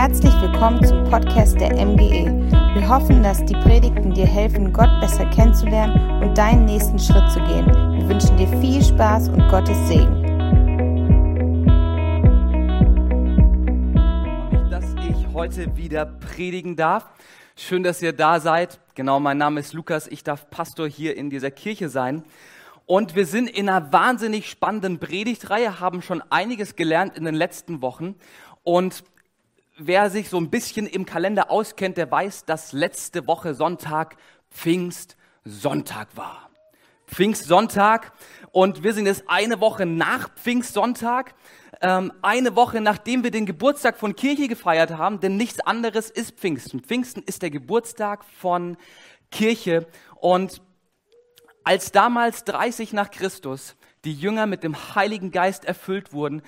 Herzlich willkommen zum Podcast der MGE. Wir hoffen, dass die Predigten dir helfen, Gott besser kennenzulernen und deinen nächsten Schritt zu gehen. Wir wünschen dir viel Spaß und Gottes Segen. dass ich heute wieder predigen darf. Schön, dass ihr da seid. Genau, mein Name ist Lukas. Ich darf Pastor hier in dieser Kirche sein. Und wir sind in einer wahnsinnig spannenden Predigtreihe, haben schon einiges gelernt in den letzten Wochen. Und wer sich so ein bisschen im Kalender auskennt, der weiß, dass letzte Woche Sonntag Pfingstsonntag war. Pfingstsonntag und wir sind jetzt eine Woche nach Pfingstsonntag, ähm, eine Woche nachdem wir den Geburtstag von Kirche gefeiert haben, denn nichts anderes ist Pfingsten. Pfingsten ist der Geburtstag von Kirche und als damals 30 nach Christus die Jünger mit dem Heiligen Geist erfüllt wurden,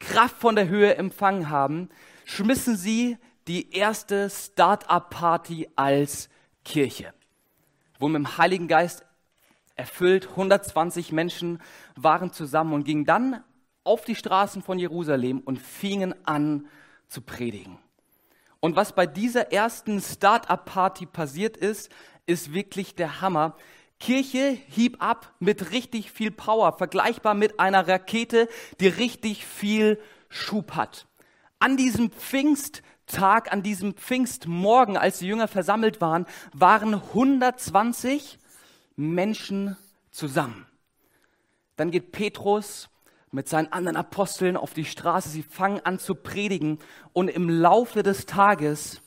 Kraft von der Höhe empfangen haben, schmissen sie die erste Start-up-Party als Kirche. Wurden mit dem Heiligen Geist erfüllt, 120 Menschen waren zusammen und gingen dann auf die Straßen von Jerusalem und fingen an zu predigen. Und was bei dieser ersten Start-up-Party passiert ist, ist wirklich der Hammer. Kirche hieb ab mit richtig viel Power, vergleichbar mit einer Rakete, die richtig viel Schub hat an diesem Pfingsttag, an diesem Pfingstmorgen, als die Jünger versammelt waren, waren 120 Menschen zusammen. Dann geht Petrus mit seinen anderen Aposteln auf die Straße. Sie fangen an zu predigen und im Laufe des Tages,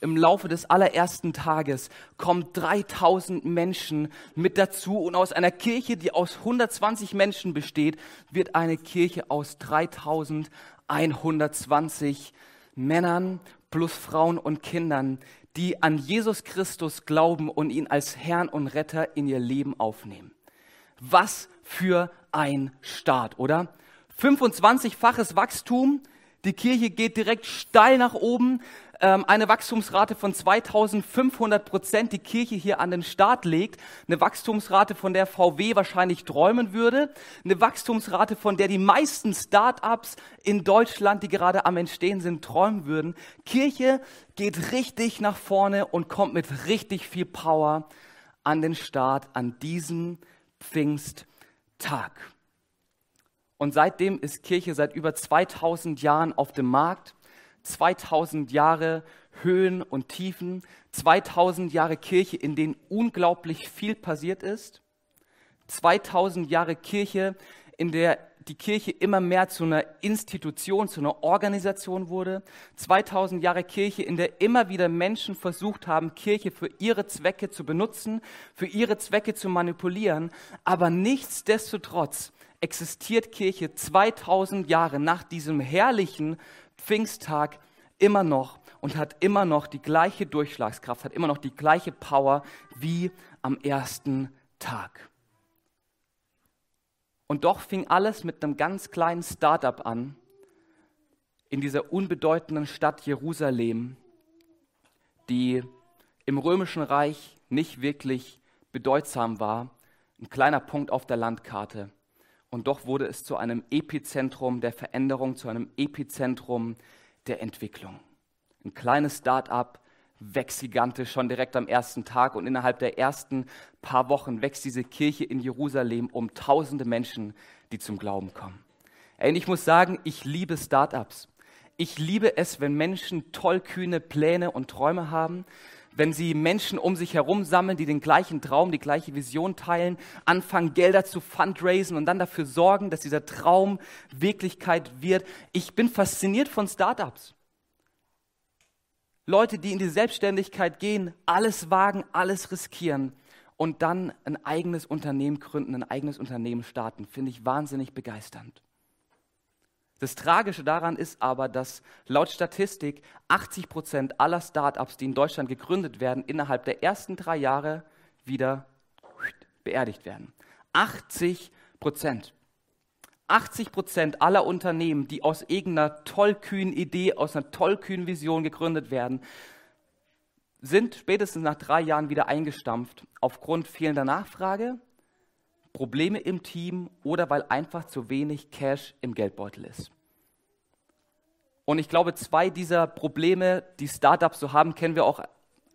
im Laufe des allerersten Tages kommen 3000 Menschen mit dazu und aus einer Kirche, die aus 120 Menschen besteht, wird eine Kirche aus 3000 120 Männern plus Frauen und Kindern, die an Jesus Christus glauben und ihn als Herrn und Retter in ihr Leben aufnehmen. Was für ein Start, oder? 25-faches Wachstum, die Kirche geht direkt steil nach oben eine Wachstumsrate von 2500 Prozent die Kirche hier an den Start legt, eine Wachstumsrate, von der VW wahrscheinlich träumen würde, eine Wachstumsrate, von der die meisten Start-ups in Deutschland, die gerade am Entstehen sind, träumen würden. Kirche geht richtig nach vorne und kommt mit richtig viel Power an den Start an diesem Pfingsttag. Und seitdem ist Kirche seit über 2000 Jahren auf dem Markt. 2000 Jahre Höhen und Tiefen, 2000 Jahre Kirche, in denen unglaublich viel passiert ist, 2000 Jahre Kirche, in der die Kirche immer mehr zu einer Institution, zu einer Organisation wurde. 2000 Jahre Kirche, in der immer wieder Menschen versucht haben, Kirche für ihre Zwecke zu benutzen, für ihre Zwecke zu manipulieren. Aber nichtsdestotrotz existiert Kirche 2000 Jahre nach diesem herrlichen Pfingsttag immer noch und hat immer noch die gleiche Durchschlagskraft, hat immer noch die gleiche Power wie am ersten Tag. Und doch fing alles mit einem ganz kleinen Startup an in dieser unbedeutenden Stadt Jerusalem, die im römischen Reich nicht wirklich bedeutsam war, ein kleiner Punkt auf der Landkarte. Und doch wurde es zu einem Epizentrum der Veränderung, zu einem Epizentrum der Entwicklung. Ein kleines Start-up wächst gigantisch schon direkt am ersten Tag und innerhalb der ersten paar Wochen wächst diese Kirche in Jerusalem um tausende Menschen, die zum Glauben kommen. Und ich muss sagen, ich liebe Start-ups. Ich liebe es, wenn Menschen tollkühne Pläne und Träume haben, wenn sie Menschen um sich herum sammeln, die den gleichen Traum, die gleiche Vision teilen, anfangen, Gelder zu fundraisen und dann dafür sorgen, dass dieser Traum Wirklichkeit wird. Ich bin fasziniert von Startups. Leute, die in die Selbstständigkeit gehen, alles wagen, alles riskieren und dann ein eigenes Unternehmen gründen, ein eigenes Unternehmen starten, finde ich wahnsinnig begeisternd. Das Tragische daran ist aber, dass laut Statistik 80 Prozent aller Startups, die in Deutschland gegründet werden, innerhalb der ersten drei Jahre wieder beerdigt werden. 80 Prozent. 80 Prozent aller Unternehmen, die aus irgendeiner tollkühnen Idee, aus einer tollkühnen Vision gegründet werden, sind spätestens nach drei Jahren wieder eingestampft aufgrund fehlender Nachfrage, Probleme im Team oder weil einfach zu wenig Cash im Geldbeutel ist. Und ich glaube, zwei dieser Probleme, die Startups so haben, kennen wir auch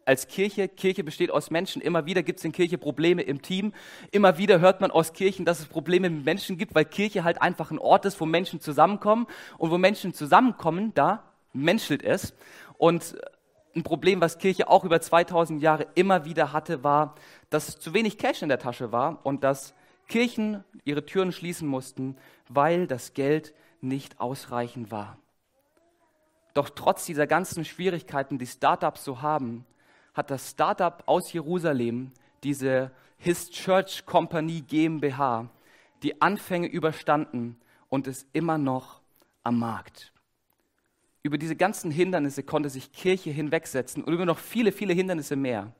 als Kirche. Kirche besteht aus Menschen. Immer wieder gibt es in Kirche Probleme im Team. Immer wieder hört man aus Kirchen, dass es Probleme mit Menschen gibt, weil Kirche halt einfach ein Ort ist, wo Menschen zusammenkommen. Und wo Menschen zusammenkommen, da menschelt es. Und ein Problem, was Kirche auch über 2000 Jahre immer wieder hatte, war, dass zu wenig Cash in der Tasche war und dass Kirchen ihre Türen schließen mussten, weil das Geld nicht ausreichend war. Doch trotz dieser ganzen Schwierigkeiten, die Startups so haben, hat das Startup aus Jerusalem, diese His Church Company GmbH, die Anfänge überstanden und ist immer noch am Markt. Über diese ganzen Hindernisse konnte sich Kirche hinwegsetzen und über noch viele, viele Hindernisse mehr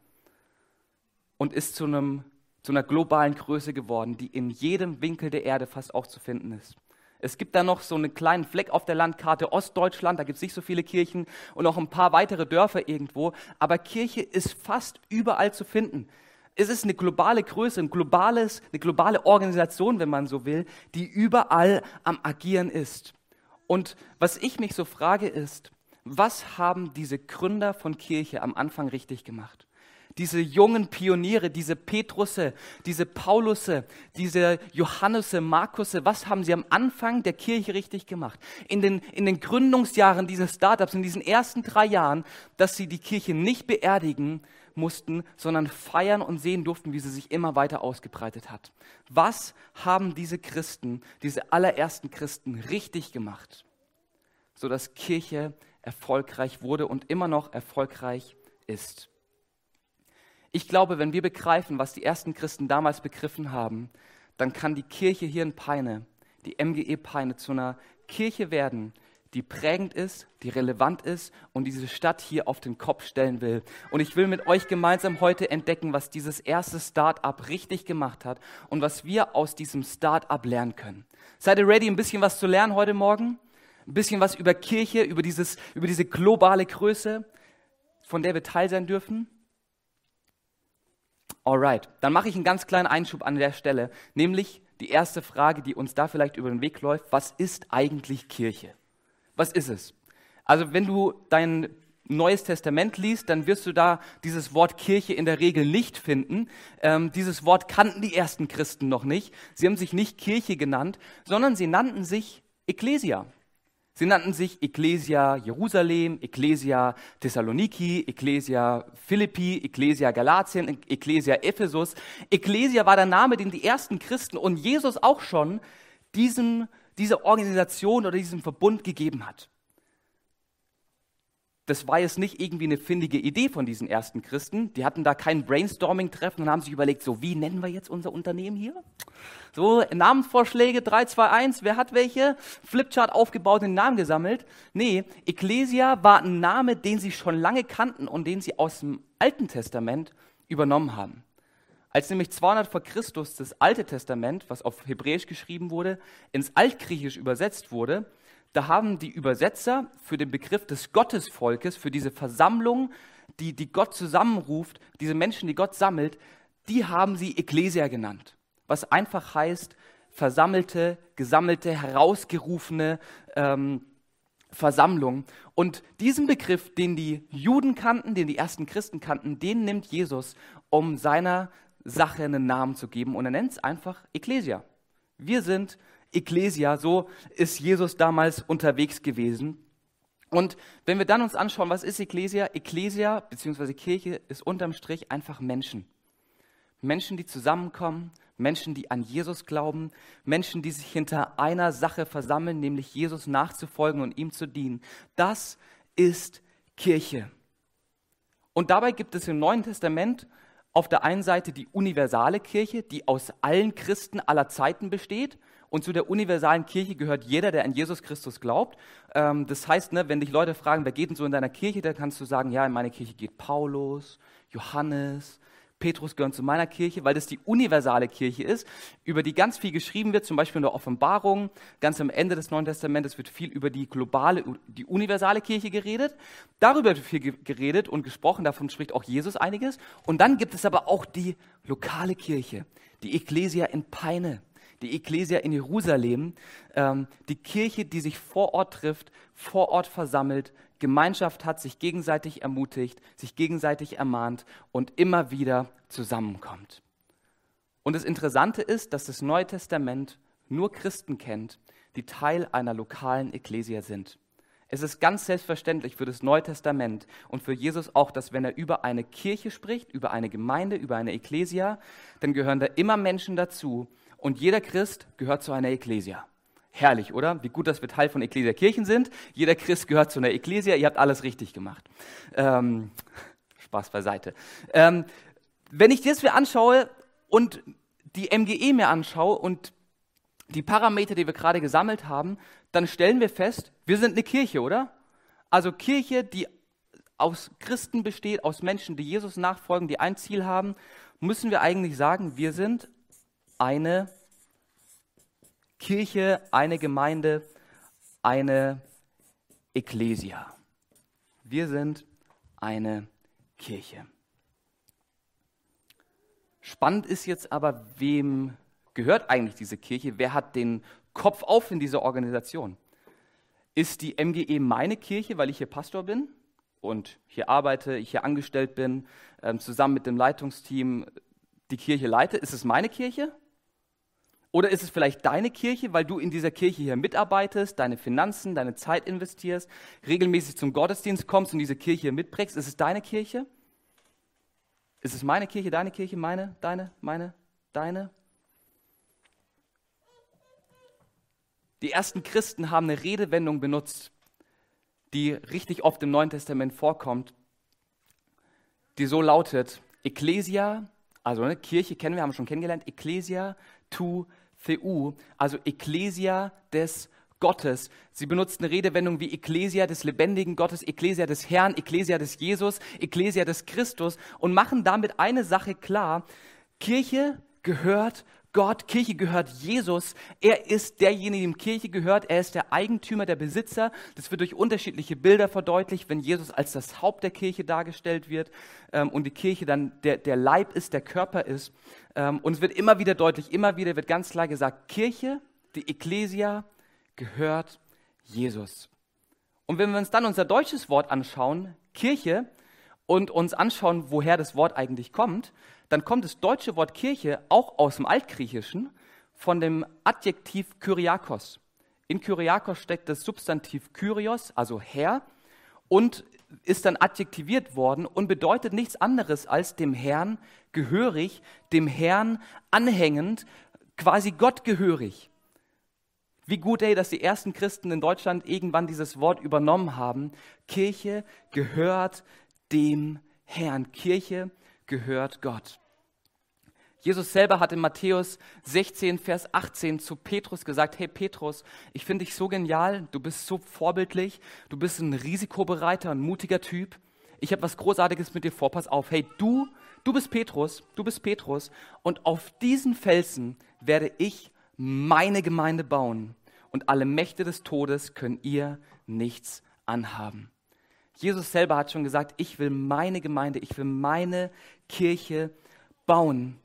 und ist zu, einem, zu einer globalen Größe geworden, die in jedem Winkel der Erde fast auch zu finden ist. Es gibt da noch so einen kleinen Fleck auf der Landkarte Ostdeutschland, da gibt es nicht so viele Kirchen und noch ein paar weitere Dörfer irgendwo, aber Kirche ist fast überall zu finden. Es ist eine globale Größe, ein globales, eine globale Organisation, wenn man so will, die überall am Agieren ist. Und was ich mich so frage ist, was haben diese Gründer von Kirche am Anfang richtig gemacht? Diese jungen Pioniere, diese Petrusse, diese Paulusse, diese Johannusse, Markusse, was haben sie am Anfang der Kirche richtig gemacht? In den, in den Gründungsjahren dieses Startups, in diesen ersten drei Jahren, dass sie die Kirche nicht beerdigen mussten, sondern feiern und sehen durften, wie sie sich immer weiter ausgebreitet hat. Was haben diese Christen, diese allerersten Christen richtig gemacht, sodass Kirche erfolgreich wurde und immer noch erfolgreich ist? Ich glaube, wenn wir begreifen, was die ersten Christen damals begriffen haben, dann kann die Kirche hier in Peine, die MGE Peine, zu einer Kirche werden, die prägend ist, die relevant ist und diese Stadt hier auf den Kopf stellen will. Und ich will mit euch gemeinsam heute entdecken, was dieses erste Start-up richtig gemacht hat und was wir aus diesem Start-up lernen können. Seid ihr ready, ein bisschen was zu lernen heute Morgen? Ein bisschen was über Kirche, über, dieses, über diese globale Größe, von der wir Teil sein dürfen? Alright, dann mache ich einen ganz kleinen Einschub an der Stelle, nämlich die erste Frage, die uns da vielleicht über den Weg läuft, was ist eigentlich Kirche? Was ist es? Also wenn du dein Neues Testament liest, dann wirst du da dieses Wort Kirche in der Regel nicht finden. Ähm, dieses Wort kannten die ersten Christen noch nicht. Sie haben sich nicht Kirche genannt, sondern sie nannten sich Ecclesia. Sie nannten sich Ecclesia Jerusalem, Ecclesia Thessaloniki, Ecclesia Philippi, Ecclesia Galatien, Ecclesia Ephesus. Ecclesia war der Name, den die ersten Christen und Jesus auch schon diesem, dieser Organisation oder diesem Verbund gegeben hat das war jetzt nicht irgendwie eine findige Idee von diesen ersten Christen. Die hatten da kein Brainstorming-Treffen und haben sich überlegt, so wie nennen wir jetzt unser Unternehmen hier? So Namensvorschläge 3, 2, 1, wer hat welche? Flipchart aufgebaut, den Namen gesammelt. Nee, Ecclesia war ein Name, den sie schon lange kannten und den sie aus dem Alten Testament übernommen haben. Als nämlich 200 vor Christus das Alte Testament, was auf Hebräisch geschrieben wurde, ins Altgriechisch übersetzt wurde, da haben die Übersetzer für den Begriff des Gottesvolkes, für diese Versammlung, die, die Gott zusammenruft, diese Menschen, die Gott sammelt, die haben sie Ecclesia genannt, was einfach heißt versammelte, gesammelte, herausgerufene ähm, Versammlung. Und diesen Begriff, den die Juden kannten, den die ersten Christen kannten, den nimmt Jesus, um seiner Sache einen Namen zu geben. Und er nennt es einfach Ecclesia. Wir sind Ecclesia, so ist Jesus damals unterwegs gewesen. Und wenn wir dann uns anschauen, was ist Ecclesia? Ecclesia bzw. Kirche ist unterm Strich einfach Menschen. Menschen, die zusammenkommen, Menschen, die an Jesus glauben, Menschen, die sich hinter einer Sache versammeln, nämlich Jesus nachzufolgen und ihm zu dienen. Das ist Kirche. Und dabei gibt es im Neuen Testament auf der einen Seite die universale Kirche, die aus allen Christen aller Zeiten besteht. Und zu der universalen Kirche gehört jeder, der an Jesus Christus glaubt. Ähm, das heißt, ne, wenn dich Leute fragen, wer geht denn so in deiner Kirche, dann kannst du sagen, ja, in meine Kirche geht Paulus, Johannes, Petrus gehören zu meiner Kirche, weil das die universale Kirche ist, über die ganz viel geschrieben wird, zum Beispiel in der Offenbarung. Ganz am Ende des Neuen Testamentes wird viel über die globale, die universale Kirche geredet. Darüber wird viel geredet und gesprochen, davon spricht auch Jesus einiges. Und dann gibt es aber auch die lokale Kirche, die Ecclesia in Peine die Ekklesia in Jerusalem, ähm, die Kirche, die sich vor Ort trifft, vor Ort versammelt, Gemeinschaft hat, sich gegenseitig ermutigt, sich gegenseitig ermahnt und immer wieder zusammenkommt. Und das Interessante ist, dass das Neue Testament nur Christen kennt, die Teil einer lokalen Ekklesia sind. Es ist ganz selbstverständlich für das Neue Testament und für Jesus auch, dass wenn er über eine Kirche spricht, über eine Gemeinde, über eine Ekklesia, dann gehören da immer Menschen dazu und jeder Christ gehört zu einer Ekklesia. Herrlich, oder? Wie gut, dass wir Teil von Ekklesia Kirchen sind. Jeder Christ gehört zu einer Ekklesia. Ihr habt alles richtig gemacht. Ähm, Spaß beiseite. Ähm, wenn ich das mir anschaue und die MGE mir anschaue und die Parameter, die wir gerade gesammelt haben, dann stellen wir fest, wir sind eine Kirche, oder? Also Kirche, die aus Christen besteht, aus Menschen, die Jesus nachfolgen, die ein Ziel haben, müssen wir eigentlich sagen, wir sind eine Kirche, eine Gemeinde, eine Ekklesia. Wir sind eine Kirche. Spannend ist jetzt aber, wem gehört eigentlich diese Kirche? Wer hat den Kopf auf in dieser Organisation. Ist die MGE meine Kirche, weil ich hier Pastor bin und hier arbeite, ich hier angestellt bin, ähm, zusammen mit dem Leitungsteam die Kirche leite? Ist es meine Kirche? Oder ist es vielleicht deine Kirche, weil du in dieser Kirche hier mitarbeitest, deine Finanzen, deine Zeit investierst, regelmäßig zum Gottesdienst kommst und diese Kirche mitprägst? Ist es deine Kirche? Ist es meine Kirche, deine Kirche, meine, deine, meine, deine? Die ersten Christen haben eine Redewendung benutzt, die richtig oft im Neuen Testament vorkommt, die so lautet, Ecclesia, also eine Kirche kennen wir, haben wir schon kennengelernt, Ecclesia tu Theu, also Ecclesia des Gottes. Sie benutzt eine Redewendung wie Ecclesia des lebendigen Gottes, Ecclesia des Herrn, Ecclesia des Jesus, Ecclesia des Christus und machen damit eine Sache klar. Kirche gehört Gott, Kirche gehört Jesus. Er ist derjenige, dem Kirche gehört. Er ist der Eigentümer, der Besitzer. Das wird durch unterschiedliche Bilder verdeutlicht, wenn Jesus als das Haupt der Kirche dargestellt wird ähm, und die Kirche dann der, der Leib ist, der Körper ist. Ähm, und es wird immer wieder deutlich, immer wieder wird ganz klar gesagt, Kirche, die Ecclesia, gehört Jesus. Und wenn wir uns dann unser deutsches Wort anschauen, Kirche, und uns anschauen, woher das Wort eigentlich kommt, dann kommt das deutsche Wort Kirche auch aus dem Altgriechischen von dem Adjektiv Kyriakos. In Kyriakos steckt das Substantiv Kyrios, also Herr, und ist dann adjektiviert worden und bedeutet nichts anderes als dem Herrn gehörig, dem Herrn anhängend, quasi Gott gehörig. Wie gut, ey, dass die ersten Christen in Deutschland irgendwann dieses Wort übernommen haben. Kirche gehört dem Herrn. Kirche gehört Gott. Jesus selber hat in Matthäus 16, Vers 18 zu Petrus gesagt, hey Petrus, ich finde dich so genial, du bist so vorbildlich, du bist ein risikobereiter, ein mutiger Typ. Ich habe was Großartiges mit dir vor, pass auf. Hey, du, du bist Petrus, du bist Petrus und auf diesen Felsen werde ich meine Gemeinde bauen und alle Mächte des Todes können ihr nichts anhaben. Jesus selber hat schon gesagt, ich will meine Gemeinde, ich will meine Kirche bauen.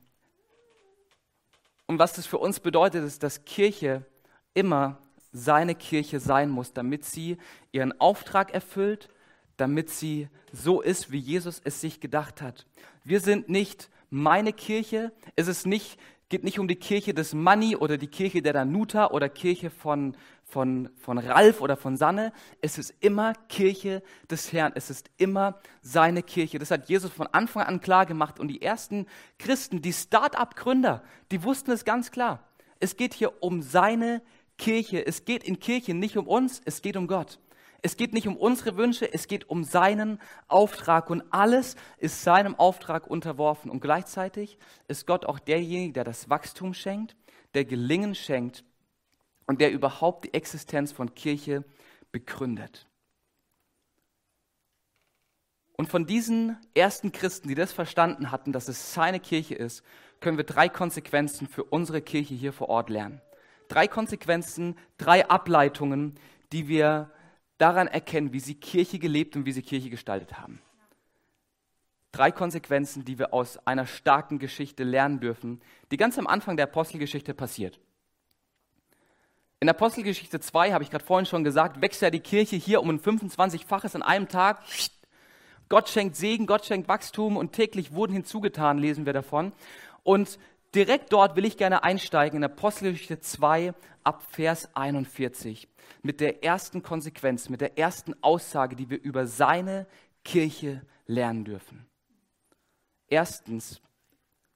Und was das für uns bedeutet, ist, dass Kirche immer seine Kirche sein muss, damit sie ihren Auftrag erfüllt, damit sie so ist, wie Jesus es sich gedacht hat. Wir sind nicht meine Kirche, es ist nicht, geht nicht um die Kirche des Money oder die Kirche der Danuta oder Kirche von, von, von Ralf oder von Sanne. Es ist immer Kirche des Herrn. Es ist immer seine Kirche. Das hat Jesus von Anfang an klar gemacht. Und die ersten Christen, die Start-up-Gründer, die wussten es ganz klar. Es geht hier um seine Kirche. Es geht in Kirche nicht um uns, es geht um Gott. Es geht nicht um unsere Wünsche, es geht um seinen Auftrag und alles ist seinem Auftrag unterworfen. Und gleichzeitig ist Gott auch derjenige, der das Wachstum schenkt, der Gelingen schenkt und der überhaupt die Existenz von Kirche begründet. Und von diesen ersten Christen, die das verstanden hatten, dass es seine Kirche ist, können wir drei Konsequenzen für unsere Kirche hier vor Ort lernen. Drei Konsequenzen, drei Ableitungen, die wir daran erkennen, wie sie Kirche gelebt und wie sie Kirche gestaltet haben. Drei Konsequenzen, die wir aus einer starken Geschichte lernen dürfen, die ganz am Anfang der Apostelgeschichte passiert. In Apostelgeschichte 2, habe ich gerade vorhin schon gesagt, wächst ja die Kirche hier um ein 25-faches an einem Tag. Gott schenkt Segen, Gott schenkt Wachstum und täglich wurden hinzugetan, lesen wir davon. Und direkt dort will ich gerne einsteigen in Apostelgeschichte 2 ab Vers 41 mit der ersten Konsequenz, mit der ersten Aussage, die wir über seine Kirche lernen dürfen. Erstens,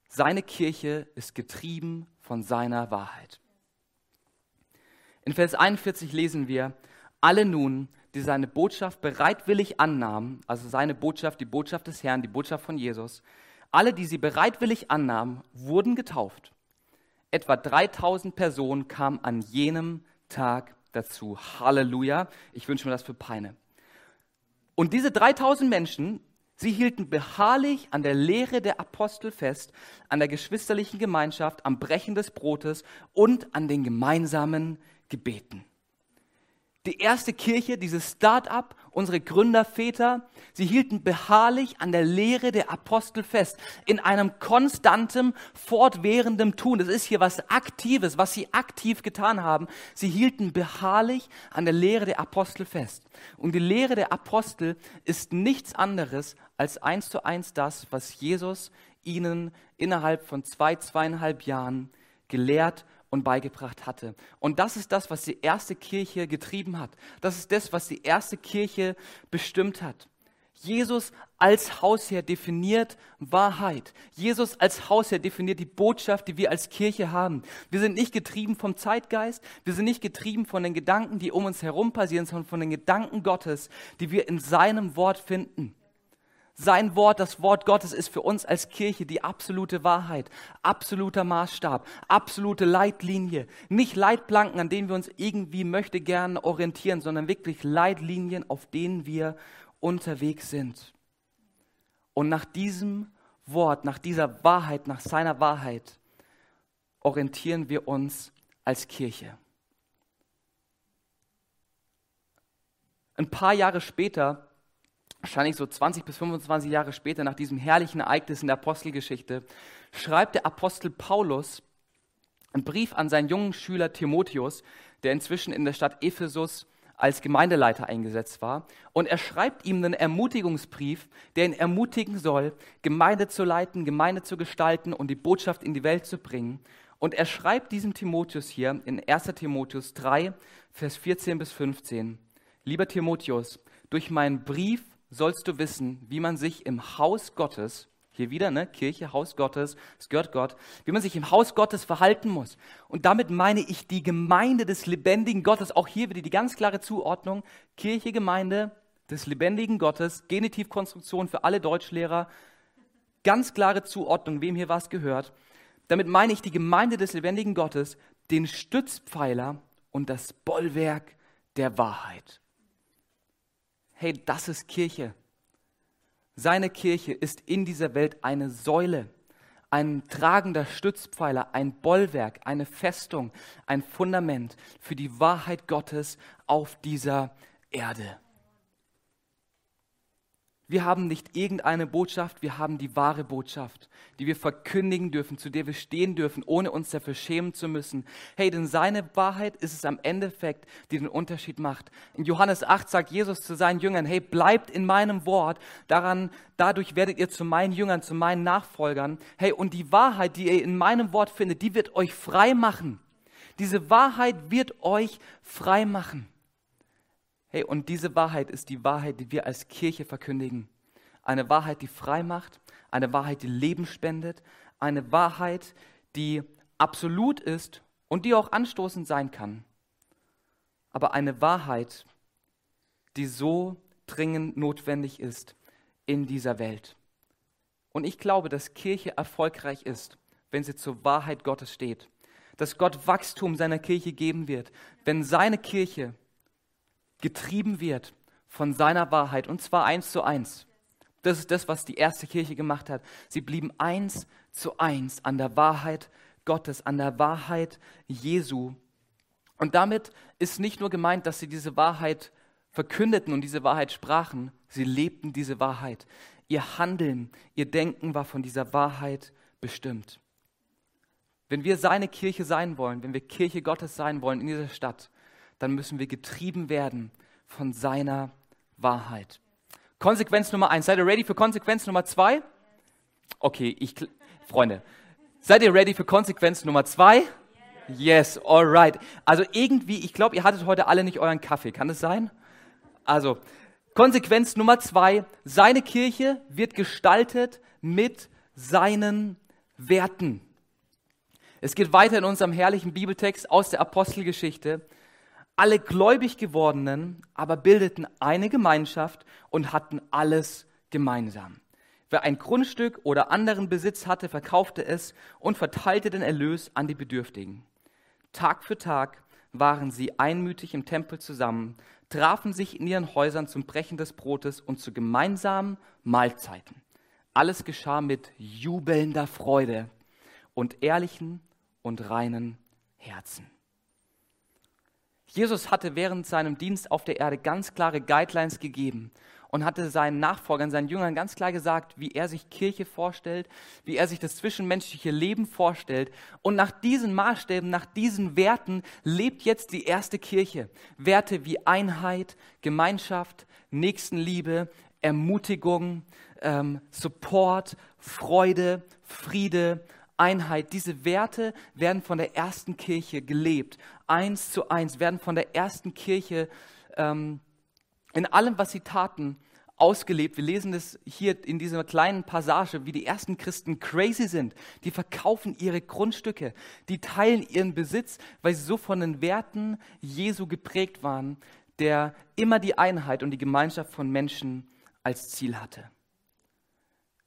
seine Kirche ist getrieben von seiner Wahrheit. In Vers 41 lesen wir, alle nun, die seine Botschaft bereitwillig annahmen, also seine Botschaft, die Botschaft des Herrn, die Botschaft von Jesus, alle, die sie bereitwillig annahmen, wurden getauft. Etwa 3000 Personen kamen an jenem Tag dazu. Halleluja. Ich wünsche mir das für Peine. Und diese 3000 Menschen, sie hielten beharrlich an der Lehre der Apostel fest, an der geschwisterlichen Gemeinschaft, am Brechen des Brotes und an den gemeinsamen gebeten. Die erste Kirche, dieses Start-up, unsere Gründerväter, sie hielten beharrlich an der Lehre der Apostel fest, in einem konstantem, fortwährenden Tun. Das ist hier was Aktives, was sie aktiv getan haben. Sie hielten beharrlich an der Lehre der Apostel fest. Und die Lehre der Apostel ist nichts anderes als eins zu eins das, was Jesus ihnen innerhalb von zwei, zweieinhalb Jahren gelehrt und beigebracht hatte. Und das ist das, was die erste Kirche getrieben hat. Das ist das, was die erste Kirche bestimmt hat. Jesus als Hausherr definiert Wahrheit. Jesus als Hausherr definiert die Botschaft, die wir als Kirche haben. Wir sind nicht getrieben vom Zeitgeist, wir sind nicht getrieben von den Gedanken, die um uns herum passieren, sondern von den Gedanken Gottes, die wir in seinem Wort finden. Sein Wort, das Wort Gottes ist für uns als Kirche die absolute Wahrheit, absoluter Maßstab, absolute Leitlinie. Nicht Leitplanken, an denen wir uns irgendwie möchte gern orientieren, sondern wirklich Leitlinien, auf denen wir unterwegs sind. Und nach diesem Wort, nach dieser Wahrheit, nach seiner Wahrheit orientieren wir uns als Kirche. Ein paar Jahre später wahrscheinlich so 20 bis 25 Jahre später, nach diesem herrlichen Ereignis in der Apostelgeschichte, schreibt der Apostel Paulus einen Brief an seinen jungen Schüler Timotheus, der inzwischen in der Stadt Ephesus als Gemeindeleiter eingesetzt war. Und er schreibt ihm einen Ermutigungsbrief, der ihn ermutigen soll, Gemeinde zu leiten, Gemeinde zu gestalten und die Botschaft in die Welt zu bringen. Und er schreibt diesem Timotheus hier in 1 Timotheus 3, Vers 14 bis 15, Lieber Timotheus, durch meinen Brief sollst du wissen, wie man sich im Haus Gottes, hier wieder, ne, Kirche, Haus Gottes, es gehört Gott, wie man sich im Haus Gottes verhalten muss. Und damit meine ich die Gemeinde des lebendigen Gottes. Auch hier wieder die ganz klare Zuordnung. Kirche, Gemeinde des lebendigen Gottes, Genitivkonstruktion für alle Deutschlehrer. Ganz klare Zuordnung, wem hier was gehört. Damit meine ich die Gemeinde des lebendigen Gottes, den Stützpfeiler und das Bollwerk der Wahrheit hey, das ist Kirche. Seine Kirche ist in dieser Welt eine Säule, ein tragender Stützpfeiler, ein Bollwerk, eine Festung, ein Fundament für die Wahrheit Gottes auf dieser Erde. Wir haben nicht irgendeine Botschaft, wir haben die wahre Botschaft, die wir verkündigen dürfen, zu der wir stehen dürfen, ohne uns dafür schämen zu müssen. Hey, denn seine Wahrheit ist es am Endeffekt, die den Unterschied macht. In Johannes 8 sagt Jesus zu seinen Jüngern, hey, bleibt in meinem Wort, daran, dadurch werdet ihr zu meinen Jüngern, zu meinen Nachfolgern. Hey, und die Wahrheit, die ihr in meinem Wort findet, die wird euch frei machen. Diese Wahrheit wird euch frei machen. Hey, und diese Wahrheit ist die Wahrheit, die wir als Kirche verkündigen. Eine Wahrheit, die frei macht, eine Wahrheit, die Leben spendet, eine Wahrheit, die absolut ist und die auch anstoßend sein kann. Aber eine Wahrheit, die so dringend notwendig ist in dieser Welt. Und ich glaube, dass Kirche erfolgreich ist, wenn sie zur Wahrheit Gottes steht. Dass Gott Wachstum seiner Kirche geben wird, wenn seine Kirche getrieben wird von seiner Wahrheit und zwar eins zu eins. Das ist das, was die erste Kirche gemacht hat. Sie blieben eins zu eins an der Wahrheit Gottes, an der Wahrheit Jesu. Und damit ist nicht nur gemeint, dass sie diese Wahrheit verkündeten und diese Wahrheit sprachen, sie lebten diese Wahrheit. Ihr Handeln, ihr Denken war von dieser Wahrheit bestimmt. Wenn wir seine Kirche sein wollen, wenn wir Kirche Gottes sein wollen in dieser Stadt, dann müssen wir getrieben werden von seiner Wahrheit. Konsequenz Nummer eins. Seid ihr ready für Konsequenz Nummer zwei? Okay, ich, Freunde, seid ihr ready für Konsequenz Nummer zwei? Yes, alright. Also irgendwie, ich glaube, ihr hattet heute alle nicht euren Kaffee. Kann es sein? Also, Konsequenz Nummer zwei. Seine Kirche wird gestaltet mit seinen Werten. Es geht weiter in unserem herrlichen Bibeltext aus der Apostelgeschichte. Alle gläubig gewordenen aber bildeten eine Gemeinschaft und hatten alles gemeinsam. Wer ein Grundstück oder anderen Besitz hatte, verkaufte es und verteilte den Erlös an die Bedürftigen. Tag für Tag waren sie einmütig im Tempel zusammen, trafen sich in ihren Häusern zum Brechen des Brotes und zu gemeinsamen Mahlzeiten. Alles geschah mit jubelnder Freude und ehrlichen und reinen Herzen. Jesus hatte während seinem Dienst auf der Erde ganz klare Guidelines gegeben und hatte seinen Nachfolgern, seinen Jüngern ganz klar gesagt, wie er sich Kirche vorstellt, wie er sich das zwischenmenschliche Leben vorstellt. Und nach diesen Maßstäben, nach diesen Werten lebt jetzt die erste Kirche. Werte wie Einheit, Gemeinschaft, Nächstenliebe, Ermutigung, ähm, Support, Freude, Friede, Einheit. Diese Werte werden von der ersten Kirche gelebt. Eins zu eins werden von der ersten Kirche ähm, in allem, was sie taten, ausgelebt. Wir lesen das hier in dieser kleinen Passage, wie die ersten Christen crazy sind. Die verkaufen ihre Grundstücke, die teilen ihren Besitz, weil sie so von den Werten Jesu geprägt waren, der immer die Einheit und die Gemeinschaft von Menschen als Ziel hatte.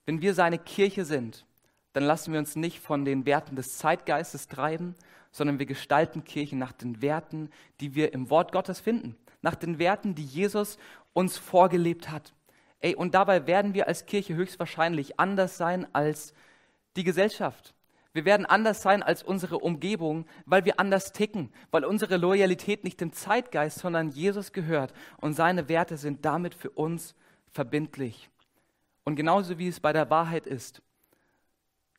Wenn wir seine Kirche sind, dann lassen wir uns nicht von den Werten des Zeitgeistes treiben, sondern wir gestalten Kirche nach den Werten, die wir im Wort Gottes finden, nach den Werten, die Jesus uns vorgelebt hat. Ey, und dabei werden wir als Kirche höchstwahrscheinlich anders sein als die Gesellschaft. Wir werden anders sein als unsere Umgebung, weil wir anders ticken, weil unsere Loyalität nicht dem Zeitgeist, sondern Jesus gehört und seine Werte sind damit für uns verbindlich. Und genauso wie es bei der Wahrheit ist,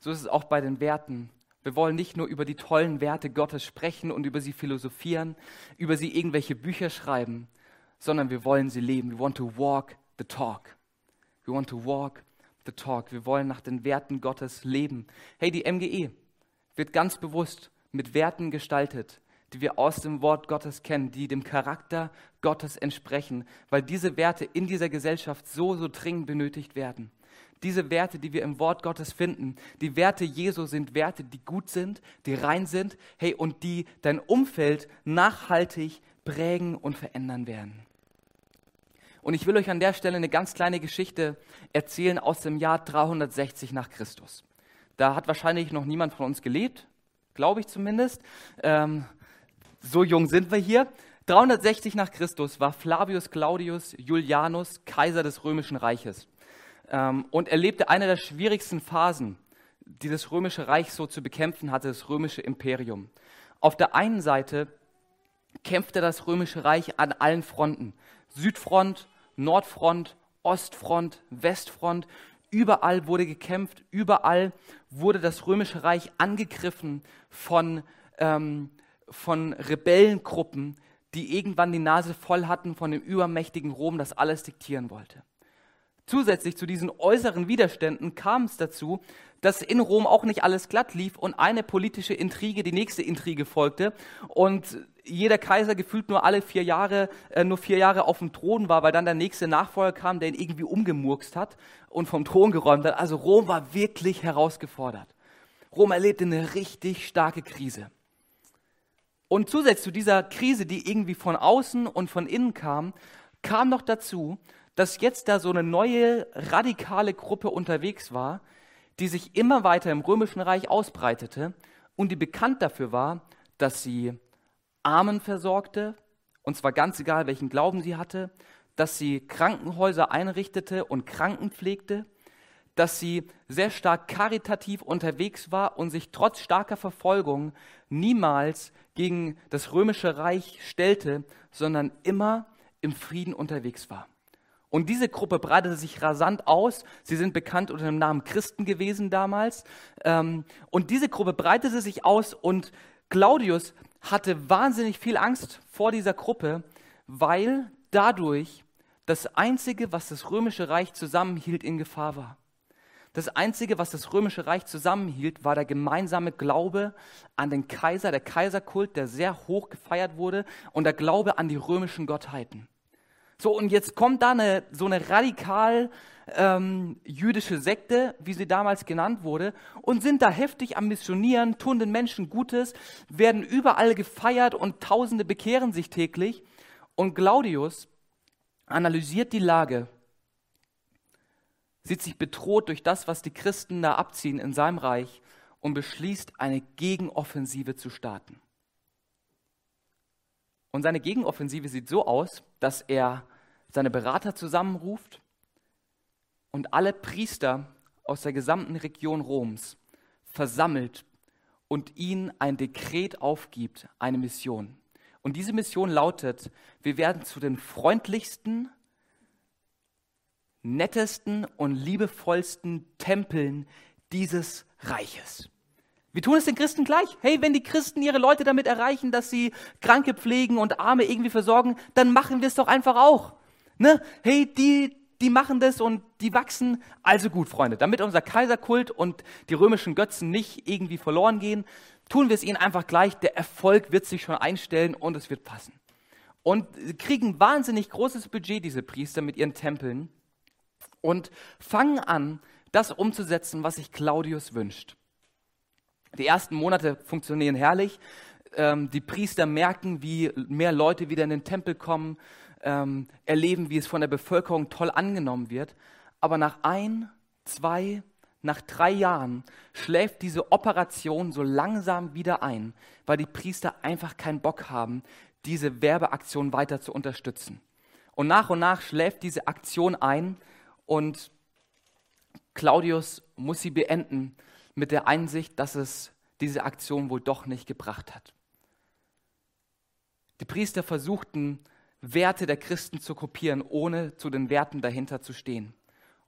so ist es auch bei den Werten. Wir wollen nicht nur über die tollen Werte Gottes sprechen und über sie philosophieren, über sie irgendwelche Bücher schreiben, sondern wir wollen sie leben. We want to walk the talk. We want to walk the talk. Wir wollen nach den Werten Gottes leben. Hey, die MGE wird ganz bewusst mit Werten gestaltet, die wir aus dem Wort Gottes kennen, die dem Charakter Gottes entsprechen, weil diese Werte in dieser Gesellschaft so, so dringend benötigt werden diese Werte, die wir im Wort Gottes finden, die Werte Jesu sind Werte, die gut sind, die rein sind, hey, und die dein Umfeld nachhaltig prägen und verändern werden. Und ich will euch an der Stelle eine ganz kleine Geschichte erzählen aus dem Jahr 360 nach Christus. Da hat wahrscheinlich noch niemand von uns gelebt, glaube ich zumindest. Ähm, so jung sind wir hier. 360 nach Christus war Flavius Claudius Julianus Kaiser des römischen Reiches ähm, und erlebte eine der schwierigsten Phasen, die das römische Reich so zu bekämpfen hatte, das römische Imperium. Auf der einen Seite kämpfte das römische Reich an allen Fronten. Südfront, Nordfront, Ostfront, Westfront. Überall wurde gekämpft, überall wurde das römische Reich angegriffen von, ähm, von Rebellengruppen, die irgendwann die Nase voll hatten von dem übermächtigen Rom, das alles diktieren wollte. Zusätzlich zu diesen äußeren Widerständen kam es dazu, dass in Rom auch nicht alles glatt lief und eine politische Intrige die nächste Intrige folgte und jeder Kaiser gefühlt nur alle vier Jahre, äh, nur vier Jahre auf dem Thron war, weil dann der nächste Nachfolger kam, der ihn irgendwie umgemurkst hat und vom Thron geräumt hat. Also Rom war wirklich herausgefordert. Rom erlebte eine richtig starke Krise. Und zusätzlich zu dieser Krise, die irgendwie von außen und von innen kam, kam noch dazu, dass jetzt da so eine neue radikale Gruppe unterwegs war, die sich immer weiter im römischen Reich ausbreitete und die bekannt dafür war, dass sie Armen versorgte, und zwar ganz egal, welchen Glauben sie hatte, dass sie Krankenhäuser einrichtete und Kranken pflegte, dass sie sehr stark karitativ unterwegs war und sich trotz starker Verfolgung niemals gegen das römische Reich stellte, sondern immer im Frieden unterwegs war. Und diese Gruppe breitete sich rasant aus. Sie sind bekannt unter dem Namen Christen gewesen damals. Ähm, und diese Gruppe breitete sich aus und Claudius hatte wahnsinnig viel Angst vor dieser Gruppe, weil dadurch das Einzige, was das römische Reich zusammenhielt, in Gefahr war. Das Einzige, was das römische Reich zusammenhielt, war der gemeinsame Glaube an den Kaiser, der Kaiserkult, der sehr hoch gefeiert wurde, und der Glaube an die römischen Gottheiten. So, und jetzt kommt da eine, so eine radikal ähm, jüdische Sekte, wie sie damals genannt wurde, und sind da heftig am Missionieren, tun den Menschen Gutes, werden überall gefeiert und Tausende bekehren sich täglich. Und Claudius analysiert die Lage, sieht sich bedroht durch das, was die Christen da abziehen in seinem Reich und beschließt, eine Gegenoffensive zu starten. Und seine Gegenoffensive sieht so aus, dass er seine Berater zusammenruft und alle Priester aus der gesamten Region Roms versammelt und ihnen ein Dekret aufgibt, eine Mission. Und diese Mission lautet, wir werden zu den freundlichsten, nettesten und liebevollsten Tempeln dieses Reiches. Wir tun es den Christen gleich. Hey, wenn die Christen ihre Leute damit erreichen, dass sie Kranke pflegen und Arme irgendwie versorgen, dann machen wir es doch einfach auch. Ne? Hey, die, die machen das und die wachsen. Also gut, Freunde, damit unser Kaiserkult und die römischen Götzen nicht irgendwie verloren gehen, tun wir es ihnen einfach gleich. Der Erfolg wird sich schon einstellen und es wird passen. Und sie kriegen wahnsinnig großes Budget, diese Priester mit ihren Tempeln, und fangen an, das umzusetzen, was sich Claudius wünscht. Die ersten Monate funktionieren herrlich. Ähm, die Priester merken, wie mehr Leute wieder in den Tempel kommen ähm, erleben, wie es von der Bevölkerung toll angenommen wird. Aber nach ein, zwei, nach drei Jahren schläft diese Operation so langsam wieder ein, weil die Priester einfach keinen Bock haben, diese Werbeaktion weiter zu unterstützen. Und nach und nach schläft diese Aktion ein und Claudius muss sie beenden mit der Einsicht, dass es diese Aktion wohl doch nicht gebracht hat. Die Priester versuchten Werte der Christen zu kopieren, ohne zu den Werten dahinter zu stehen.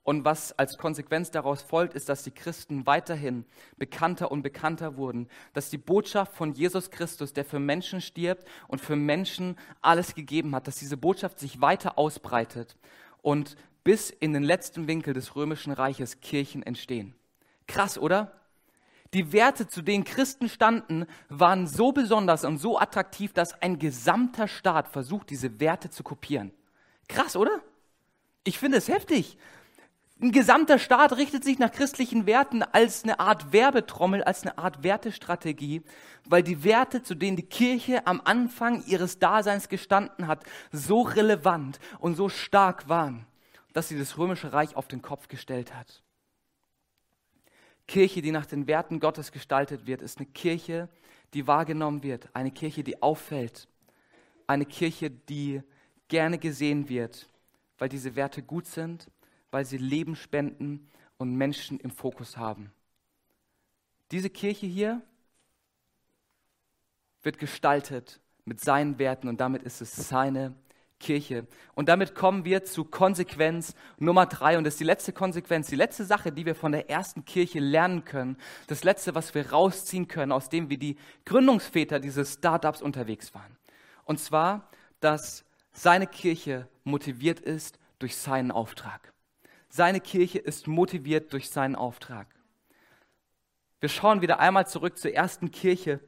Und was als Konsequenz daraus folgt, ist, dass die Christen weiterhin bekannter und bekannter wurden, dass die Botschaft von Jesus Christus, der für Menschen stirbt und für Menschen alles gegeben hat, dass diese Botschaft sich weiter ausbreitet und bis in den letzten Winkel des römischen Reiches Kirchen entstehen. Krass, oder? Die Werte, zu denen Christen standen, waren so besonders und so attraktiv, dass ein gesamter Staat versucht, diese Werte zu kopieren. Krass, oder? Ich finde es heftig. Ein gesamter Staat richtet sich nach christlichen Werten als eine Art Werbetrommel, als eine Art Wertestrategie, weil die Werte, zu denen die Kirche am Anfang ihres Daseins gestanden hat, so relevant und so stark waren, dass sie das römische Reich auf den Kopf gestellt hat. Kirche, die nach den Werten Gottes gestaltet wird, ist eine Kirche, die wahrgenommen wird, eine Kirche, die auffällt, eine Kirche, die gerne gesehen wird, weil diese Werte gut sind, weil sie Leben spenden und Menschen im Fokus haben. Diese Kirche hier wird gestaltet mit seinen Werten und damit ist es seine Kirche. Und damit kommen wir zu Konsequenz Nummer drei. Und das ist die letzte Konsequenz, die letzte Sache, die wir von der ersten Kirche lernen können. Das letzte, was wir rausziehen können, aus dem wie die Gründungsväter dieses Startups unterwegs waren. Und zwar, dass seine Kirche motiviert ist durch seinen Auftrag. Seine Kirche ist motiviert durch seinen Auftrag. Wir schauen wieder einmal zurück zur ersten Kirche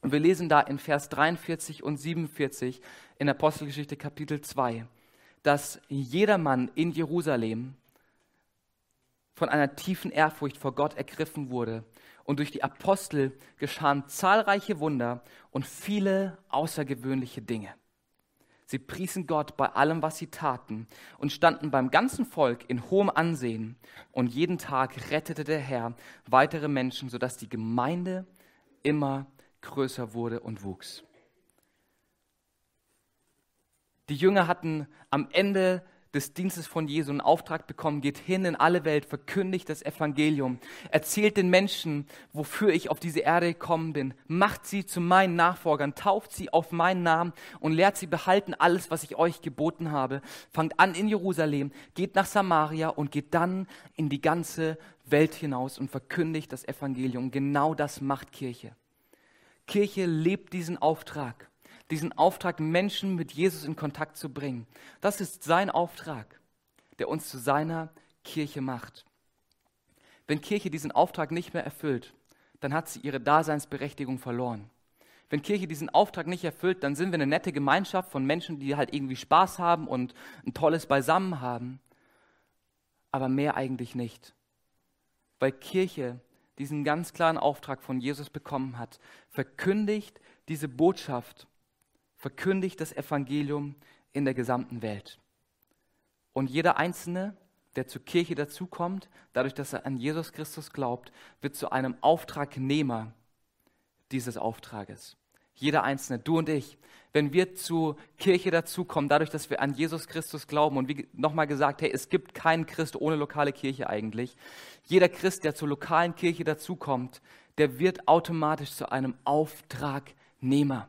und wir lesen da in Vers 43 und 47 in Apostelgeschichte Kapitel 2, dass jedermann in Jerusalem von einer tiefen Ehrfurcht vor Gott ergriffen wurde. Und durch die Apostel geschahen zahlreiche Wunder und viele außergewöhnliche Dinge. Sie priesen Gott bei allem, was sie taten und standen beim ganzen Volk in hohem Ansehen. Und jeden Tag rettete der Herr weitere Menschen, sodass die Gemeinde immer größer wurde und wuchs. Die Jünger hatten am Ende des Dienstes von Jesu einen Auftrag bekommen, geht hin in alle Welt, verkündigt das Evangelium, erzählt den Menschen, wofür ich auf diese Erde gekommen bin, macht sie zu meinen Nachfolgern, tauft sie auf meinen Namen und lehrt sie behalten alles, was ich euch geboten habe. Fangt an in Jerusalem, geht nach Samaria und geht dann in die ganze Welt hinaus und verkündigt das Evangelium. Genau das macht Kirche. Kirche lebt diesen Auftrag diesen Auftrag, Menschen mit Jesus in Kontakt zu bringen. Das ist sein Auftrag, der uns zu seiner Kirche macht. Wenn Kirche diesen Auftrag nicht mehr erfüllt, dann hat sie ihre Daseinsberechtigung verloren. Wenn Kirche diesen Auftrag nicht erfüllt, dann sind wir eine nette Gemeinschaft von Menschen, die halt irgendwie Spaß haben und ein tolles Beisammen haben, aber mehr eigentlich nicht. Weil Kirche diesen ganz klaren Auftrag von Jesus bekommen hat, verkündigt diese Botschaft verkündigt das Evangelium in der gesamten Welt. Und jeder Einzelne, der zur Kirche dazukommt, dadurch, dass er an Jesus Christus glaubt, wird zu einem Auftragnehmer dieses Auftrages. Jeder Einzelne, du und ich, wenn wir zur Kirche dazukommen, dadurch, dass wir an Jesus Christus glauben, und wie nochmal gesagt, hey, es gibt keinen Christ ohne lokale Kirche eigentlich. Jeder Christ, der zur lokalen Kirche dazukommt, der wird automatisch zu einem Auftragnehmer.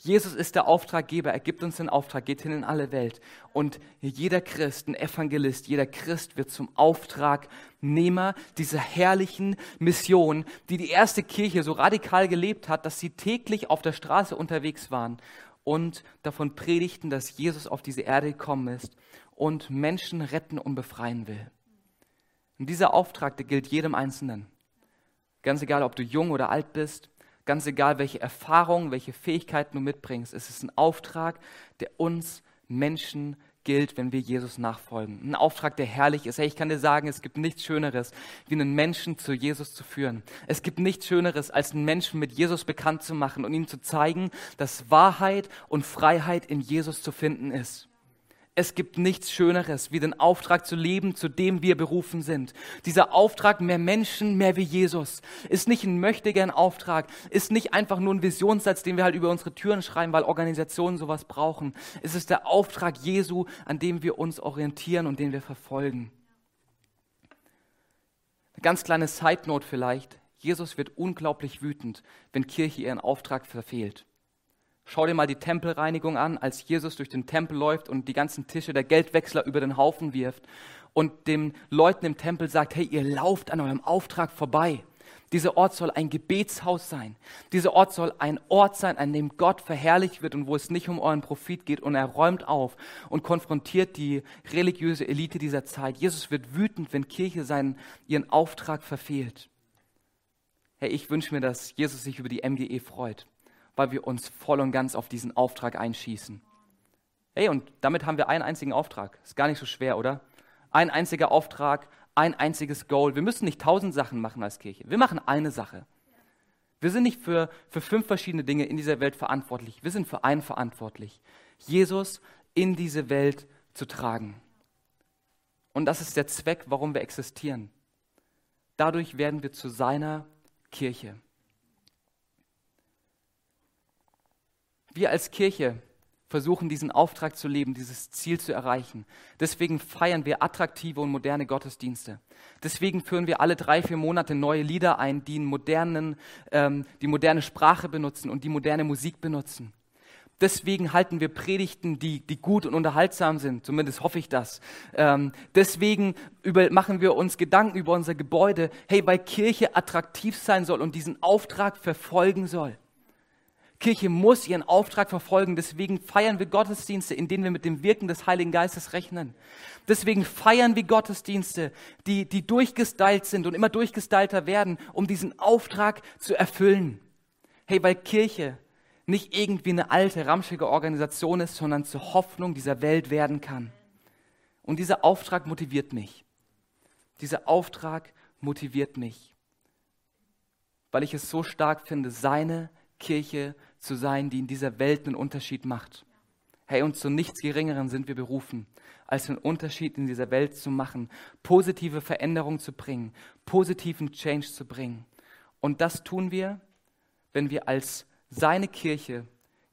Jesus ist der Auftraggeber, er gibt uns den Auftrag, geht hin in alle Welt. Und jeder Christ, ein Evangelist, jeder Christ wird zum Auftragnehmer dieser herrlichen Mission, die die erste Kirche so radikal gelebt hat, dass sie täglich auf der Straße unterwegs waren und davon predigten, dass Jesus auf diese Erde gekommen ist und Menschen retten und befreien will. Und dieser Auftrag, der gilt jedem Einzelnen. Ganz egal, ob du jung oder alt bist, Ganz egal, welche Erfahrungen, welche Fähigkeiten du mitbringst, es ist ein Auftrag, der uns Menschen gilt, wenn wir Jesus nachfolgen. Ein Auftrag, der herrlich ist. Hey, ich kann dir sagen, es gibt nichts Schöneres, wie einen Menschen zu Jesus zu führen. Es gibt nichts Schöneres, als einen Menschen mit Jesus bekannt zu machen und ihm zu zeigen, dass Wahrheit und Freiheit in Jesus zu finden ist. Es gibt nichts Schöneres, wie den Auftrag zu leben, zu dem wir berufen sind. Dieser Auftrag, mehr Menschen, mehr wie Jesus, ist nicht ein möchtegern Auftrag, ist nicht einfach nur ein Visionssatz, den wir halt über unsere Türen schreiben, weil Organisationen sowas brauchen. Es ist der Auftrag Jesu, an dem wir uns orientieren und den wir verfolgen. Eine ganz kleine Side Note vielleicht. Jesus wird unglaublich wütend, wenn Kirche ihren Auftrag verfehlt. Schau dir mal die Tempelreinigung an, als Jesus durch den Tempel läuft und die ganzen Tische der Geldwechsler über den Haufen wirft und den Leuten im Tempel sagt, hey, ihr lauft an eurem Auftrag vorbei. Dieser Ort soll ein Gebetshaus sein. Dieser Ort soll ein Ort sein, an dem Gott verherrlicht wird und wo es nicht um euren Profit geht. Und er räumt auf und konfrontiert die religiöse Elite dieser Zeit. Jesus wird wütend, wenn Kirche seinen, ihren Auftrag verfehlt. Hey, ich wünsche mir, dass Jesus sich über die MGE freut weil wir uns voll und ganz auf diesen Auftrag einschießen. Hey, und damit haben wir einen einzigen Auftrag. Ist gar nicht so schwer, oder? Ein einziger Auftrag, ein einziges Goal. Wir müssen nicht tausend Sachen machen als Kirche. Wir machen eine Sache. Wir sind nicht für, für fünf verschiedene Dinge in dieser Welt verantwortlich. Wir sind für einen verantwortlich. Jesus in diese Welt zu tragen. Und das ist der Zweck, warum wir existieren. Dadurch werden wir zu seiner Kirche. Wir als Kirche versuchen diesen Auftrag zu leben, dieses Ziel zu erreichen. Deswegen feiern wir attraktive und moderne Gottesdienste. Deswegen führen wir alle drei, vier Monate neue Lieder ein, die, modernen, ähm, die moderne Sprache benutzen und die moderne Musik benutzen. Deswegen halten wir Predigten, die, die gut und unterhaltsam sind, zumindest hoffe ich das. Ähm, deswegen über, machen wir uns Gedanken über unser Gebäude, hey, weil Kirche attraktiv sein soll und diesen Auftrag verfolgen soll. Kirche muss ihren Auftrag verfolgen. Deswegen feiern wir Gottesdienste, in denen wir mit dem Wirken des Heiligen Geistes rechnen. Deswegen feiern wir Gottesdienste, die, die durchgestylt sind und immer durchgestylter werden, um diesen Auftrag zu erfüllen. Hey, weil Kirche nicht irgendwie eine alte, ramschige Organisation ist, sondern zur Hoffnung dieser Welt werden kann. Und dieser Auftrag motiviert mich. Dieser Auftrag motiviert mich, weil ich es so stark finde, seine Kirche zu sein, die in dieser Welt einen Unterschied macht. Hey, und zu nichts Geringeren sind wir berufen, als einen Unterschied in dieser Welt zu machen, positive Veränderung zu bringen, positiven Change zu bringen. Und das tun wir, wenn wir als seine Kirche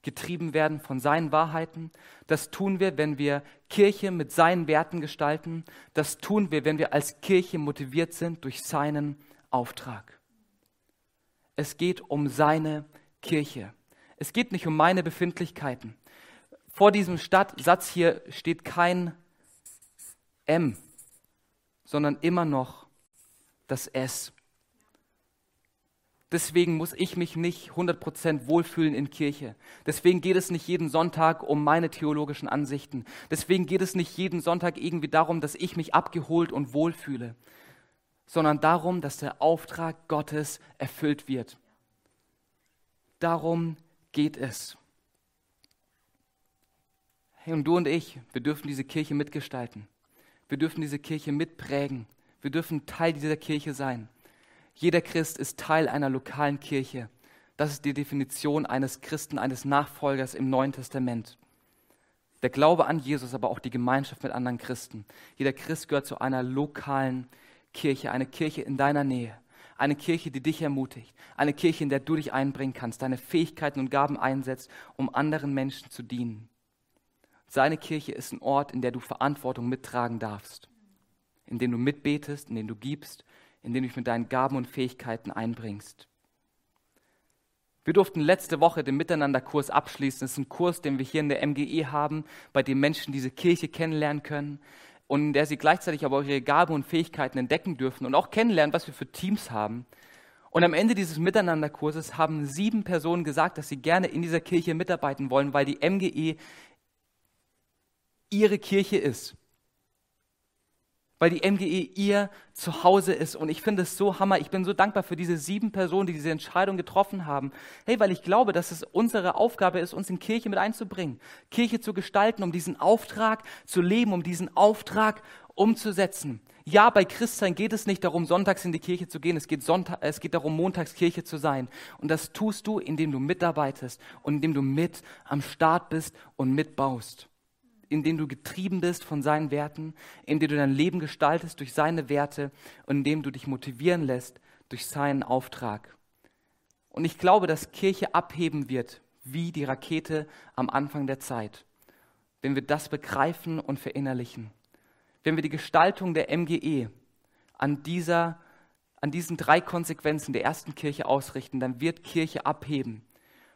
getrieben werden von seinen Wahrheiten. Das tun wir, wenn wir Kirche mit seinen Werten gestalten. Das tun wir, wenn wir als Kirche motiviert sind durch seinen Auftrag. Es geht um seine Kirche. Es geht nicht um meine Befindlichkeiten. Vor diesem Satz hier steht kein M, sondern immer noch das S. Deswegen muss ich mich nicht 100% wohlfühlen in Kirche. Deswegen geht es nicht jeden Sonntag um meine theologischen Ansichten. Deswegen geht es nicht jeden Sonntag irgendwie darum, dass ich mich abgeholt und wohlfühle, sondern darum, dass der Auftrag Gottes erfüllt wird. Darum geht es. Hey, und du und ich, wir dürfen diese Kirche mitgestalten. Wir dürfen diese Kirche mitprägen. Wir dürfen Teil dieser Kirche sein. Jeder Christ ist Teil einer lokalen Kirche. Das ist die Definition eines Christen, eines Nachfolgers im Neuen Testament. Der Glaube an Jesus, aber auch die Gemeinschaft mit anderen Christen. Jeder Christ gehört zu einer lokalen Kirche, eine Kirche in deiner Nähe. Eine Kirche, die dich ermutigt. Eine Kirche, in der du dich einbringen kannst, deine Fähigkeiten und Gaben einsetzt, um anderen Menschen zu dienen. Seine Kirche ist ein Ort, in der du Verantwortung mittragen darfst, in dem du mitbetest, in dem du gibst, in dem du dich mit deinen Gaben und Fähigkeiten einbringst. Wir durften letzte Woche den Miteinanderkurs abschließen. Das ist ein Kurs, den wir hier in der MGE haben, bei dem Menschen diese Kirche kennenlernen können und in der sie gleichzeitig aber auch ihre Gaben und Fähigkeiten entdecken dürfen und auch kennenlernen, was wir für Teams haben. Und am Ende dieses Miteinanderkurses haben sieben Personen gesagt, dass sie gerne in dieser Kirche mitarbeiten wollen, weil die MGE ihre Kirche ist. Weil die MGE ihr Zuhause ist. Und ich finde es so hammer. Ich bin so dankbar für diese sieben Personen, die diese Entscheidung getroffen haben. Hey, weil ich glaube, dass es unsere Aufgabe ist, uns in Kirche mit einzubringen. Kirche zu gestalten, um diesen Auftrag zu leben, um diesen Auftrag umzusetzen. Ja, bei Christsein geht es nicht darum, sonntags in die Kirche zu gehen. Es geht, Sonntag, es geht darum, montags Kirche zu sein. Und das tust du, indem du mitarbeitest und indem du mit am Start bist und mitbaust in dem du getrieben bist von seinen Werten, in dem du dein Leben gestaltest durch seine Werte und in dem du dich motivieren lässt durch seinen Auftrag. Und ich glaube, dass Kirche abheben wird wie die Rakete am Anfang der Zeit, wenn wir das begreifen und verinnerlichen. Wenn wir die Gestaltung der MGE an, dieser, an diesen drei Konsequenzen der ersten Kirche ausrichten, dann wird Kirche abheben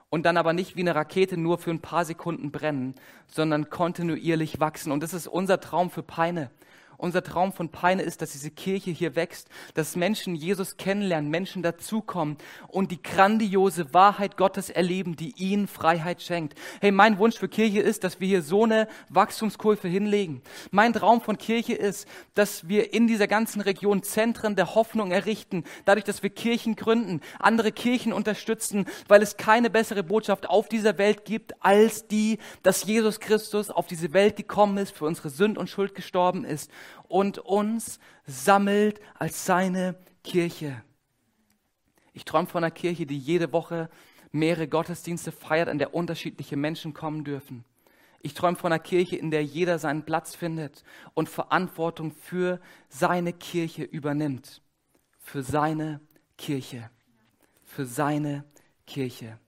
und dann aber nicht wie eine Rakete nur für ein paar Sekunden brennen, sondern kontinuierlich wachsen. Und das ist unser Traum für Peine. Unser Traum von Peine ist, dass diese Kirche hier wächst, dass Menschen Jesus kennenlernen, Menschen dazukommen und die grandiose Wahrheit Gottes erleben, die ihnen Freiheit schenkt. Hey, mein Wunsch für Kirche ist, dass wir hier so eine Wachstumskurve hinlegen. Mein Traum von Kirche ist, dass wir in dieser ganzen Region Zentren der Hoffnung errichten, dadurch, dass wir Kirchen gründen, andere Kirchen unterstützen, weil es keine bessere Botschaft auf dieser Welt gibt, als die, dass Jesus Christus auf diese Welt gekommen ist, für unsere Sünd und Schuld gestorben ist und uns sammelt als seine Kirche. Ich träume von einer Kirche, die jede Woche mehrere Gottesdienste feiert, an der unterschiedliche Menschen kommen dürfen. Ich träume von einer Kirche, in der jeder seinen Platz findet und Verantwortung für seine Kirche übernimmt. Für seine Kirche. Für seine Kirche.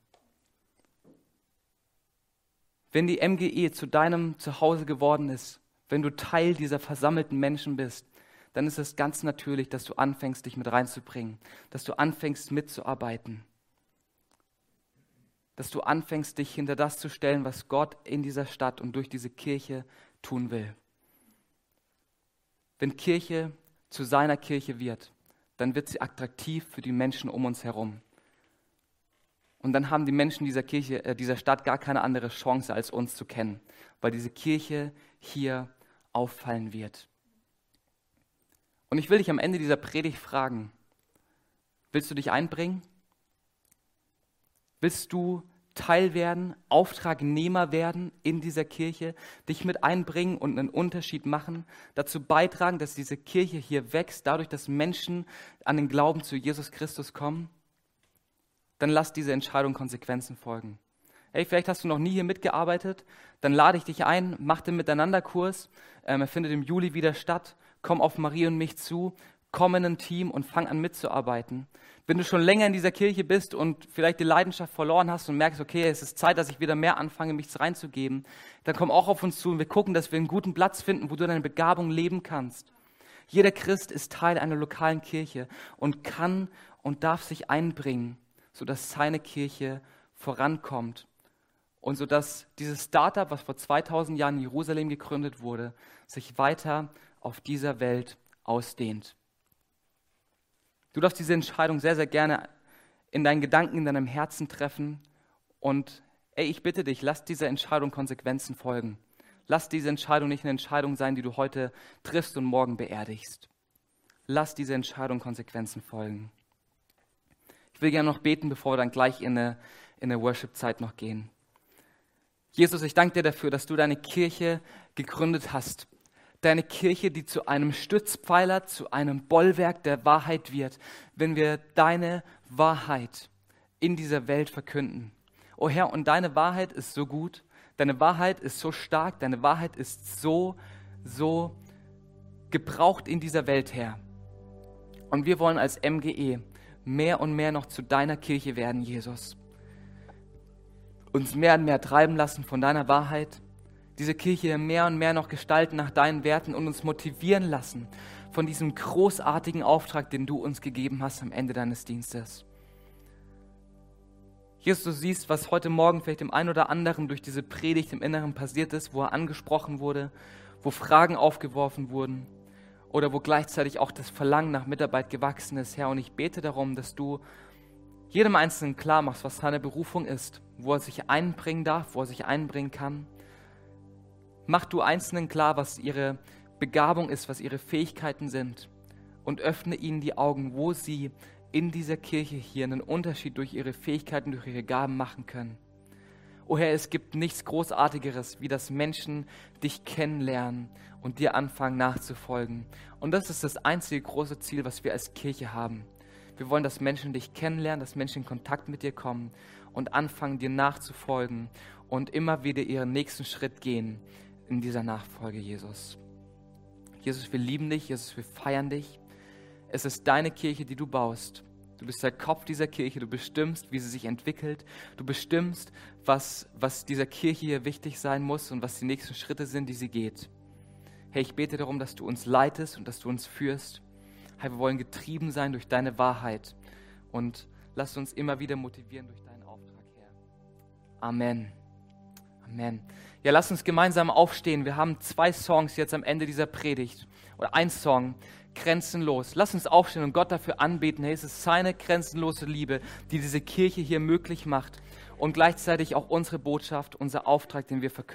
Wenn die MGE zu deinem Zuhause geworden ist, wenn du Teil dieser versammelten Menschen bist, dann ist es ganz natürlich, dass du anfängst, dich mit reinzubringen, dass du anfängst, mitzuarbeiten, dass du anfängst, dich hinter das zu stellen, was Gott in dieser Stadt und durch diese Kirche tun will. Wenn Kirche zu seiner Kirche wird, dann wird sie attraktiv für die Menschen um uns herum. Und dann haben die Menschen dieser Kirche, äh, dieser Stadt gar keine andere Chance, als uns zu kennen, weil diese Kirche hier auffallen wird. Und ich will dich am Ende dieser Predigt fragen, willst du dich einbringen? Willst du Teil werden, Auftragnehmer werden in dieser Kirche, dich mit einbringen und einen Unterschied machen, dazu beitragen, dass diese Kirche hier wächst, dadurch, dass Menschen an den Glauben zu Jesus Christus kommen? Dann lass diese Entscheidung Konsequenzen folgen. Hey, vielleicht hast du noch nie hier mitgearbeitet, dann lade ich dich ein, mach den Miteinanderkurs. Ähm, er findet im Juli wieder statt. Komm auf Marie und mich zu. komm in ein Team und fang an mitzuarbeiten. Wenn du schon länger in dieser Kirche bist und vielleicht die Leidenschaft verloren hast und merkst, okay, es ist Zeit, dass ich wieder mehr anfange, mich reinzugeben, dann komm auch auf uns zu und wir gucken, dass wir einen guten Platz finden, wo du deine Begabung leben kannst. Jeder Christ ist Teil einer lokalen Kirche und kann und darf sich einbringen, sodass seine Kirche vorankommt und sodass dieses Startup, was vor 2000 Jahren in Jerusalem gegründet wurde, sich weiter auf dieser Welt ausdehnt. Du darfst diese Entscheidung sehr, sehr gerne in deinen Gedanken, in deinem Herzen treffen. Und ey, ich bitte dich, lass dieser Entscheidung Konsequenzen folgen. Lass diese Entscheidung nicht eine Entscheidung sein, die du heute triffst und morgen beerdigst. Lass diese Entscheidung Konsequenzen folgen. Ich will gerne noch beten, bevor wir dann gleich in eine, in eine Worship-Zeit noch gehen. Jesus, ich danke dir dafür, dass du deine Kirche gegründet hast deine Kirche, die zu einem Stützpfeiler, zu einem Bollwerk der Wahrheit wird, wenn wir deine Wahrheit in dieser Welt verkünden. O Herr, und deine Wahrheit ist so gut, deine Wahrheit ist so stark, deine Wahrheit ist so, so gebraucht in dieser Welt, Herr. Und wir wollen als MGE mehr und mehr noch zu deiner Kirche werden, Jesus. Uns mehr und mehr treiben lassen von deiner Wahrheit diese Kirche mehr und mehr noch gestalten nach deinen Werten und uns motivieren lassen von diesem großartigen Auftrag, den du uns gegeben hast am Ende deines Dienstes. Jesus, du siehst, was heute Morgen vielleicht dem einen oder anderen durch diese Predigt im Inneren passiert ist, wo er angesprochen wurde, wo Fragen aufgeworfen wurden oder wo gleichzeitig auch das Verlangen nach Mitarbeit gewachsen ist, Herr. Und ich bete darum, dass du jedem Einzelnen klar machst, was seine Berufung ist, wo er sich einbringen darf, wo er sich einbringen kann Mach du Einzelnen klar, was ihre Begabung ist, was ihre Fähigkeiten sind und öffne ihnen die Augen, wo sie in dieser Kirche hier einen Unterschied durch ihre Fähigkeiten, durch ihre Gaben machen können. O Herr, es gibt nichts Großartigeres, wie dass Menschen dich kennenlernen und dir anfangen nachzufolgen. Und das ist das einzige große Ziel, was wir als Kirche haben. Wir wollen, dass Menschen dich kennenlernen, dass Menschen in Kontakt mit dir kommen und anfangen, dir nachzufolgen und immer wieder ihren nächsten Schritt gehen in dieser Nachfolge, Jesus. Jesus, wir lieben dich, Jesus, wir feiern dich. Es ist deine Kirche, die du baust. Du bist der Kopf dieser Kirche, du bestimmst, wie sie sich entwickelt. Du bestimmst, was, was dieser Kirche hier wichtig sein muss und was die nächsten Schritte sind, die sie geht. Herr, ich bete darum, dass du uns leitest und dass du uns führst. Herr, wir wollen getrieben sein durch deine Wahrheit und lass uns immer wieder motivieren durch Herr. Amen. Amen. Ja, lass uns gemeinsam aufstehen. Wir haben zwei Songs jetzt am Ende dieser Predigt. Oder ein Song, Grenzenlos. Lass uns aufstehen und Gott dafür anbeten. Hey, es ist seine grenzenlose Liebe, die diese Kirche hier möglich macht. Und gleichzeitig auch unsere Botschaft, unser Auftrag, den wir verkünden.